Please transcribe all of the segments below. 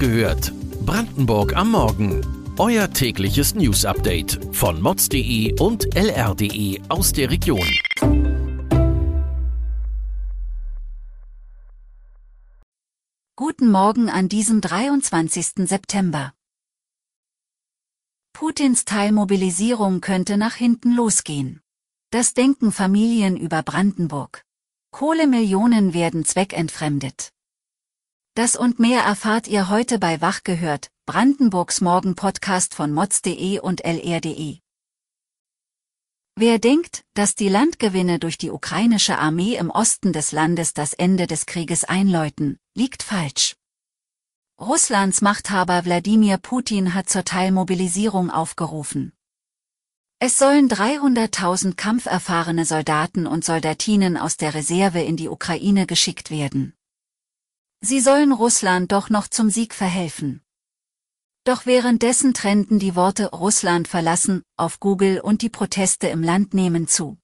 gehört. Brandenburg am Morgen. Euer tägliches News-Update von mods.de und lr.de aus der Region. Guten Morgen an diesem 23. September. Putins Teilmobilisierung könnte nach hinten losgehen. Das denken Familien über Brandenburg. Kohlemillionen werden zweckentfremdet. Das und mehr erfahrt ihr heute bei Wach gehört, Brandenburgs Morgen-Podcast von mods.de und lr.de. Wer denkt, dass die Landgewinne durch die ukrainische Armee im Osten des Landes das Ende des Krieges einläuten, liegt falsch. Russlands Machthaber Wladimir Putin hat zur Teilmobilisierung aufgerufen. Es sollen 300.000 kampferfahrene Soldaten und Soldatinnen aus der Reserve in die Ukraine geschickt werden. Sie sollen Russland doch noch zum Sieg verhelfen. Doch währenddessen trennten die Worte Russland verlassen auf Google und die Proteste im Land nehmen zu.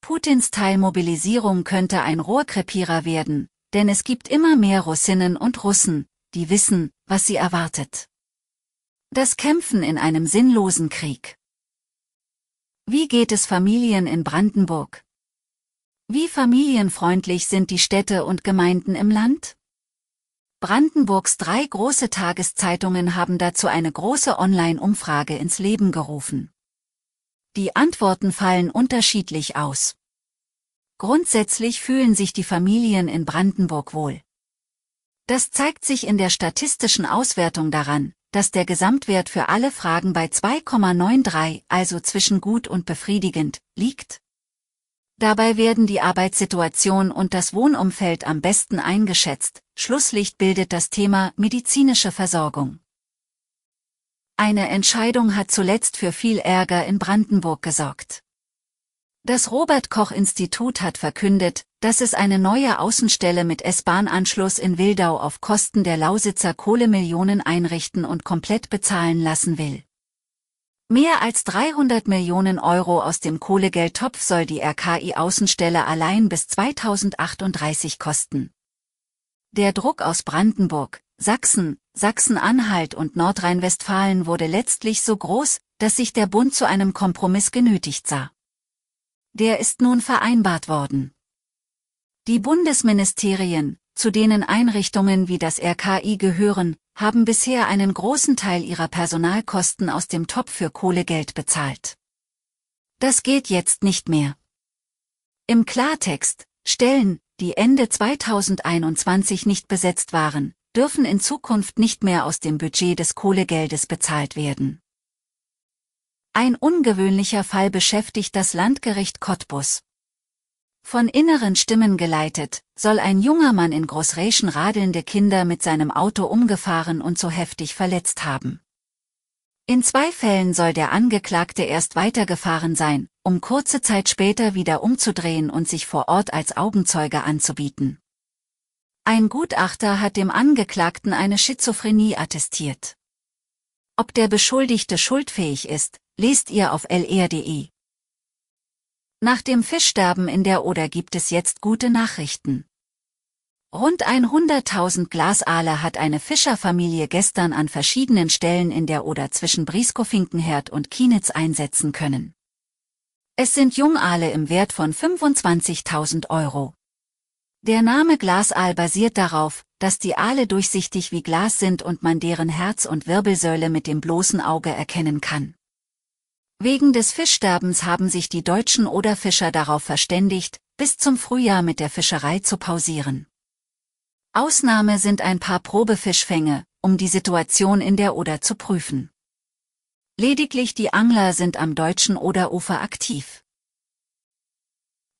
Putins Teilmobilisierung könnte ein Rohrkrepierer werden, denn es gibt immer mehr Russinnen und Russen, die wissen, was sie erwartet. Das Kämpfen in einem sinnlosen Krieg. Wie geht es Familien in Brandenburg? Familienfreundlich sind die Städte und Gemeinden im Land? Brandenburgs drei große Tageszeitungen haben dazu eine große Online-Umfrage ins Leben gerufen. Die Antworten fallen unterschiedlich aus. Grundsätzlich fühlen sich die Familien in Brandenburg wohl. Das zeigt sich in der statistischen Auswertung daran, dass der Gesamtwert für alle Fragen bei 2,93, also zwischen gut und befriedigend, liegt. Dabei werden die Arbeitssituation und das Wohnumfeld am besten eingeschätzt, Schlusslicht bildet das Thema medizinische Versorgung. Eine Entscheidung hat zuletzt für viel Ärger in Brandenburg gesorgt. Das Robert Koch Institut hat verkündet, dass es eine neue Außenstelle mit S-Bahn-Anschluss in Wildau auf Kosten der Lausitzer Kohlemillionen einrichten und komplett bezahlen lassen will. Mehr als 300 Millionen Euro aus dem Kohlegeldtopf soll die RKI-Außenstelle allein bis 2038 kosten. Der Druck aus Brandenburg, Sachsen, Sachsen-Anhalt und Nordrhein-Westfalen wurde letztlich so groß, dass sich der Bund zu einem Kompromiss genötigt sah. Der ist nun vereinbart worden. Die Bundesministerien, zu denen Einrichtungen wie das RKI gehören, haben bisher einen großen Teil ihrer Personalkosten aus dem Topf für Kohlegeld bezahlt. Das geht jetzt nicht mehr. Im Klartext, Stellen, die Ende 2021 nicht besetzt waren, dürfen in Zukunft nicht mehr aus dem Budget des Kohlegeldes bezahlt werden. Ein ungewöhnlicher Fall beschäftigt das Landgericht Cottbus. Von inneren Stimmen geleitet, soll ein junger Mann in Großräschen radelnde Kinder mit seinem Auto umgefahren und so heftig verletzt haben. In zwei Fällen soll der Angeklagte erst weitergefahren sein, um kurze Zeit später wieder umzudrehen und sich vor Ort als Augenzeuge anzubieten. Ein Gutachter hat dem Angeklagten eine Schizophrenie attestiert. Ob der Beschuldigte schuldfähig ist, lest ihr auf lr.de. Nach dem Fischsterben in der Oder gibt es jetzt gute Nachrichten. Rund 100.000 Glasaale hat eine Fischerfamilie gestern an verschiedenen Stellen in der Oder zwischen Briskofinkenherd und Kienitz einsetzen können. Es sind Jungaale im Wert von 25.000 Euro. Der Name Glasaal basiert darauf, dass die Aale durchsichtig wie Glas sind und man deren Herz und Wirbelsäule mit dem bloßen Auge erkennen kann. Wegen des Fischsterbens haben sich die deutschen Oderfischer darauf verständigt, bis zum Frühjahr mit der Fischerei zu pausieren. Ausnahme sind ein paar Probefischfänge, um die Situation in der Oder zu prüfen. Lediglich die Angler sind am deutschen Oderufer aktiv.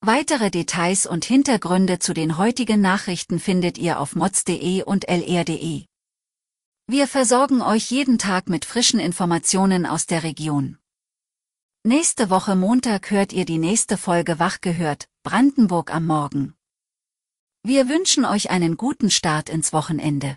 Weitere Details und Hintergründe zu den heutigen Nachrichten findet ihr auf mods.de und lr.de. Wir versorgen euch jeden Tag mit frischen Informationen aus der Region. Nächste Woche Montag hört ihr die nächste Folge Wach gehört, Brandenburg am Morgen. Wir wünschen euch einen guten Start ins Wochenende.